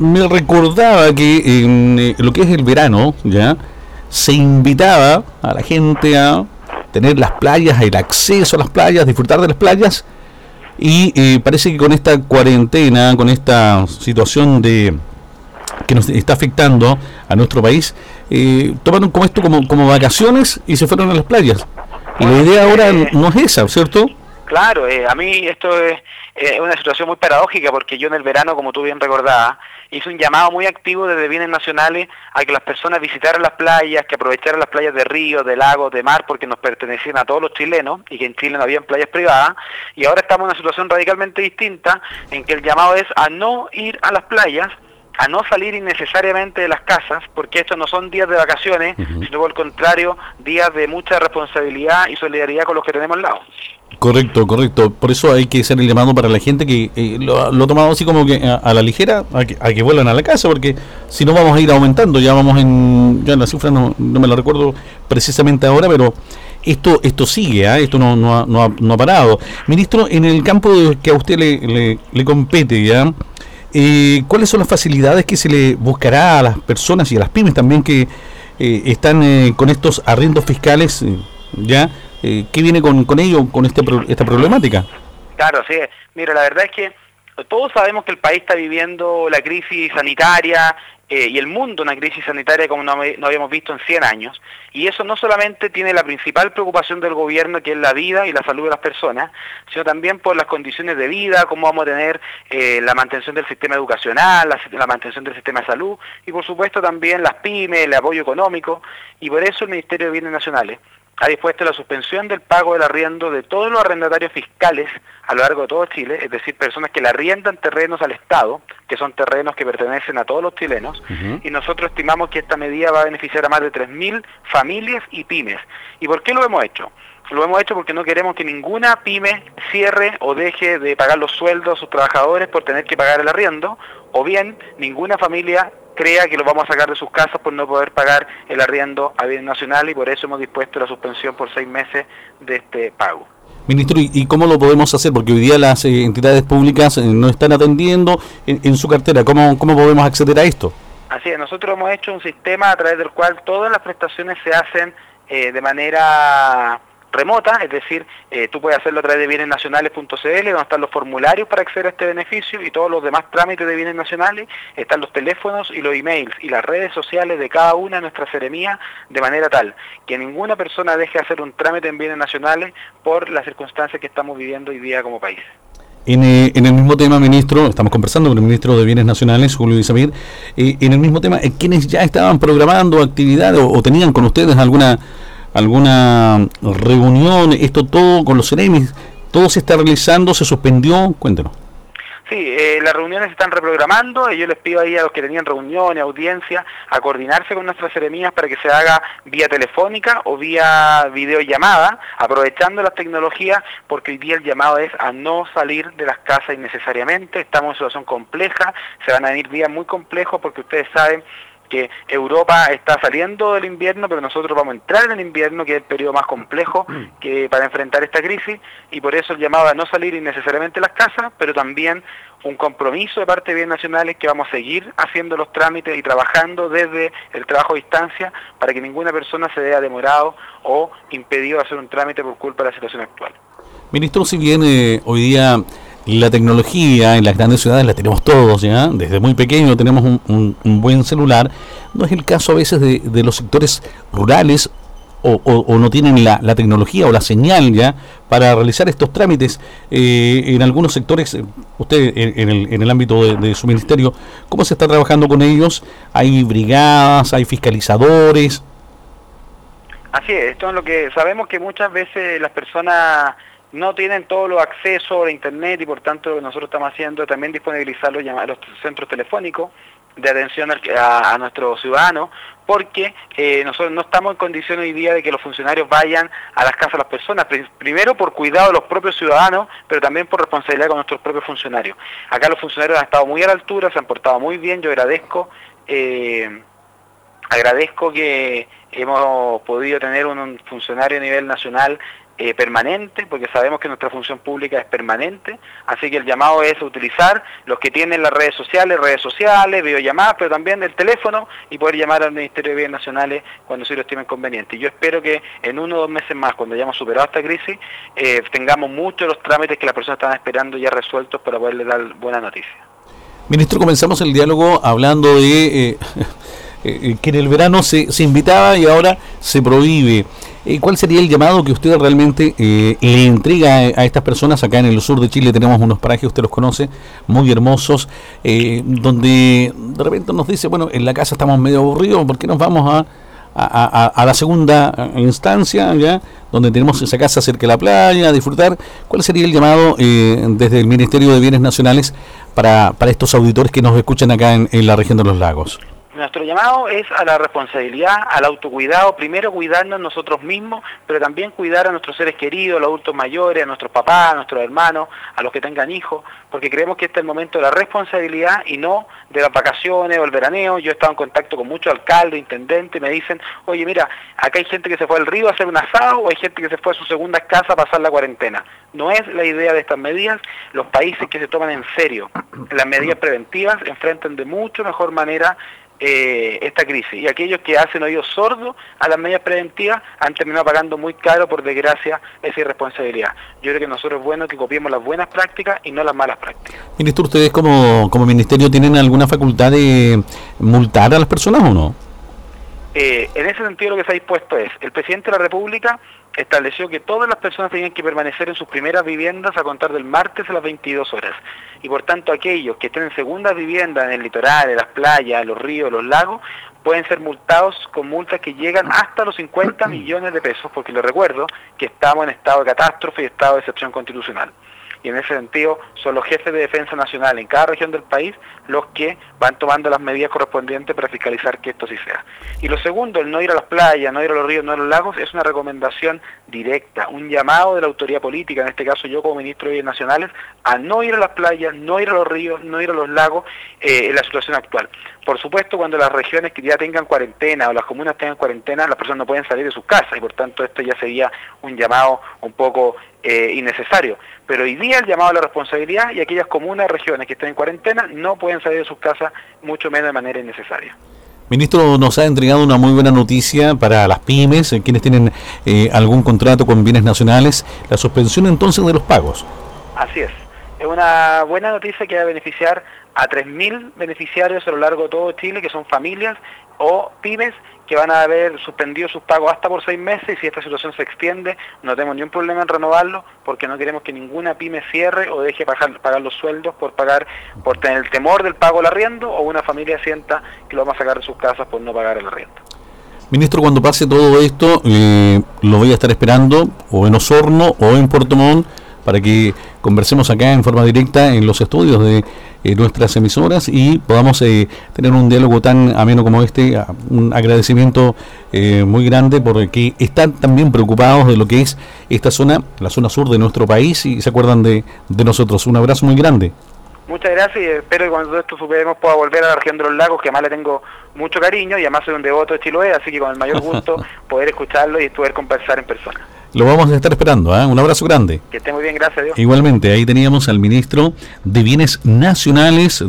Me recordaba que en eh, lo que es el verano, ya se invitaba a la gente a tener las playas, el acceso a las playas, disfrutar de las playas. Y eh, parece que con esta cuarentena, con esta situación de que nos está afectando a nuestro país, eh, tomaron como esto como, como vacaciones y se fueron a las playas. Y la idea ahora no es esa, ¿cierto? Claro, eh, a mí esto es, una situación muy paradójica porque yo en el verano, como tú bien recordabas, hice un llamado muy activo desde bienes nacionales a que las personas visitaran las playas, que aprovecharan las playas de río, de lagos, de mar, porque nos pertenecían a todos los chilenos y que en Chile no había playas privadas. Y ahora estamos en una situación radicalmente distinta en que el llamado es a no ir a las playas, a no salir innecesariamente de las casas, porque estos no son días de vacaciones, sino por el contrario, días de mucha responsabilidad y solidaridad con los que tenemos al lado. Correcto, correcto. Por eso hay que hacer el llamado para la gente que eh, lo, ha tomado así como que a, la ligera, a que, a que, vuelvan a la casa, porque si no vamos a ir aumentando, ya vamos en, ya la cifra no, no me la recuerdo precisamente ahora, pero esto esto sigue, ¿eh? esto no, no, ha, no, ha, no ha parado. Ministro, en el campo que a usted le, le, le compete, ¿ya? Eh, ¿Cuáles son las facilidades que se le buscará a las personas y a las pymes también que eh, están eh, con estos arriendos fiscales? Eh, ¿Ya? ¿Qué viene con, con ello, con este, esta problemática? Claro, sí. Mira, la verdad es que todos sabemos que el país está viviendo la crisis sanitaria eh, y el mundo una crisis sanitaria como no, habíamos visto en 100 años. Y eso no solamente tiene la principal preocupación del gobierno, que es la vida y la salud de las personas, sino también por las condiciones de vida, cómo vamos a tener eh, la mantención del sistema educacional, la, mantención del sistema de salud y por supuesto también las pymes, el apoyo económico. Y por eso el Ministerio de Bienes Nacionales ha dispuesto la suspensión del pago del arriendo de todos los arrendatarios fiscales a lo largo de todo Chile, es decir, personas que le arriendan terrenos al Estado, que son terrenos que pertenecen a todos los chilenos, y nosotros estimamos que esta medida va a beneficiar a más de 3.000 familias y pymes. ¿Y por qué lo hemos hecho? Lo hemos hecho porque no queremos que ninguna pyme cierre o deje de pagar los sueldos a sus trabajadores por tener que pagar el arriendo, o bien ninguna familia crea que lo vamos a sacar de sus casas por no poder pagar el arriendo a bien nacional y por eso hemos dispuesto la suspensión por seis meses de este pago. Ministro, ¿y cómo lo podemos hacer? Porque hoy día las eh, entidades públicas eh, no están atendiendo en, su cartera. ¿Cómo, ¿Cómo podemos acceder a esto? Así es, nosotros hemos hecho un sistema a través del cual todas las prestaciones se hacen eh, de manera remota, es decir, eh, tú puedes hacerlo a través de bienesnacionales.cl, donde están los formularios para acceder a este beneficio y todos los demás trámites de bienes nacionales, están los teléfonos y los emails y las redes sociales de cada una de nuestras seremías, de manera tal que ninguna persona deje de hacer un trámite en bienes nacionales por las circunstancias que estamos viviendo hoy día como país. En, eh, el mismo tema, ministro, estamos conversando con el ministro de Bienes Nacionales, Julio Isamir, eh, en el mismo tema, eh, ¿quiénes ya estaban programando actividades o, o tenían con ustedes alguna alguna reunión, esto todo con los CEREMIS, todo se está realizando, se suspendió, cuéntenos. Sí, eh, las reuniones se están reprogramando y yo les pido ahí a los que tenían reuniones, audiencias, a coordinarse con nuestras seremías para que se haga vía telefónica o vía videollamada, aprovechando las tecnologías, porque hoy día el llamado es a no salir de las casas innecesariamente, estamos en situación compleja, se van a venir días muy complejos porque ustedes saben que Europa está saliendo del invierno, pero nosotros vamos a entrar en el invierno, que es el periodo más complejo mm. que para enfrentar esta crisis, y por eso el llamado a no salir innecesariamente de las casas, pero también un compromiso de parte de Bienes Nacionales que vamos a seguir haciendo los trámites y trabajando desde el trabajo a distancia para que ninguna persona se vea demorado o impedido hacer un trámite por culpa de la situación actual. Ministro, si bien eh, hoy día la tecnología en las grandes ciudades la tenemos todos, ¿ya? Desde muy pequeño tenemos un, buen celular. No es el caso a veces de, los sectores rurales o, no tienen la, tecnología o la señal ya para realizar estos trámites. Eh, en algunos sectores, eh, usted en, el, en el, ámbito de, su ministerio, ¿cómo se está trabajando con ellos? ¿Hay brigadas, hay fiscalizadores? Así es, esto es lo que sabemos que muchas veces las personas no tienen todos los accesos a internet y por tanto lo que nosotros estamos haciendo es también disponibilizar los, centros telefónicos de atención a, nuestros ciudadanos, porque eh, nosotros no estamos en condición hoy día de que los funcionarios vayan a las casas de las personas, primero por cuidado de los propios ciudadanos, pero también por responsabilidad con nuestros propios funcionarios. Acá los funcionarios han estado muy a la altura, se han portado muy bien, yo agradezco, eh, agradezco que hemos podido tener un funcionario a nivel nacional eh, permanente, porque sabemos que nuestra función pública es permanente, así que el llamado es utilizar los que tienen las redes sociales, redes sociales, videollamadas, pero también el teléfono y poder llamar al Ministerio de Bienes Nacionales cuando se lo estimen conveniente. Yo espero que en uno o dos meses más, cuando hayamos superado esta crisis, eh, tengamos muchos de los trámites que las personas están esperando ya resueltos para poderles dar buena noticia. Ministro, comenzamos el diálogo hablando de eh, que en el verano se, se invitaba y ahora se prohíbe. Eh, ¿Cuál sería el llamado que usted realmente eh, le entrega a, estas personas? Acá en el sur de Chile tenemos unos parajes, usted los conoce, muy hermosos, eh, donde de repente nos dice, bueno, en la casa estamos medio aburridos, ¿por qué nos vamos a, la segunda instancia, ya donde tenemos esa casa cerca de la playa, a disfrutar? ¿Cuál sería el llamado desde el Ministerio de Bienes Nacionales para, para estos auditores que nos escuchan acá en la región de los lagos? Nuestro llamado es a la responsabilidad, al autocuidado, primero cuidarnos nosotros mismos, pero también cuidar a nuestros seres queridos, a los adultos mayores, a nuestros papás, a nuestros hermanos, a los que tengan hijos, porque creemos que este es el momento de la responsabilidad y no de las vacaciones o el veraneo. Yo he estado en contacto con muchos alcaldes, intendentes, me dicen, oye, mira, acá hay gente que se fue al río a hacer un asado o hay gente que se fue a su segunda casa a pasar la cuarentena. No es la idea de estas medidas. Los países que se toman en serio las medidas preventivas enfrentan de mucho mejor manera eh, esta crisis. Y aquellos que hacen oídos sordos a las medidas preventivas han terminado pagando muy caro, por desgracia, esa irresponsabilidad. Yo creo que nosotros es bueno que copiemos las buenas prácticas y no las malas prácticas. Ministro, ¿ustedes como, como ministerio tienen alguna facultad de multar a las personas o no? Eh, en ese sentido lo que se ha dispuesto es, el presidente de la República estableció que todas las personas tenían que permanecer en sus primeras viviendas a contar del martes a las 22 horas. Y por tanto aquellos que estén en segundas viviendas en el litoral, en las playas, en los ríos, los lagos, pueden ser multados con multas que llegan hasta los 50 millones de pesos, porque les recuerdo que estamos en estado de catástrofe y estado de excepción constitucional y en ese sentido son los jefes de defensa nacional en cada región del país los que van tomando las medidas correspondientes para fiscalizar que esto sí sea. Y lo segundo, el no ir a las playas, no ir a los ríos, no a los lagos, es una recomendación directa, un llamado de la autoridad política, en este caso yo como ministro de Bienes Nacionales, a no ir a las playas, no ir a los ríos, no ir a los lagos eh, en la situación actual. Por supuesto, cuando las regiones que ya tengan cuarentena o las comunas tengan cuarentena, las personas no pueden salir de sus casas y por tanto esto ya sería un llamado un poco eh, innecesario. Pero hoy día el llamado a la responsabilidad y aquellas comunas, regiones que estén en cuarentena no pueden salir de sus casas, mucho menos de manera innecesaria. Ministro, nos ha entregado una muy buena noticia para las pymes, eh, quienes tienen eh, algún contrato con bienes nacionales, la suspensión entonces de los pagos. Así es. Es una buena noticia que va a beneficiar a 3.000 beneficiarios a lo largo de todo Chile, que son familias o pymes que van a haber suspendido sus pagos hasta por seis meses y si esta situación se extiende no tenemos ningún problema en renovarlo porque no queremos que ninguna pyme cierre o deje pagar, pagar los sueldos por pagar por tener el temor del pago del arriendo o una familia sienta que lo vamos a sacar de sus casas por no pagar el arriendo. Ministro, cuando pase todo esto, eh, lo voy a estar esperando o en Osorno o en Puerto Montt para que conversemos acá en forma directa en los estudios de eh, nuestras emisoras y podamos eh, tener un diálogo tan ameno como este. Un agradecimiento eh, muy grande porque están también preocupados de lo que es esta zona, la zona sur de nuestro país y se acuerdan de, de nosotros. Un abrazo muy grande. Muchas gracias y espero que cuando esto superemos pueda volver a la región de los lagos, que además le tengo mucho cariño y además soy un devoto de Chiloé, así que con el mayor gusto poder escucharlo y poder conversar en persona. Lo vamos a estar esperando. ¿eh? Un abrazo grande. Que esté muy bien, gracias a Dios. Igualmente, ahí teníamos al ministro de Bienes Nacionales.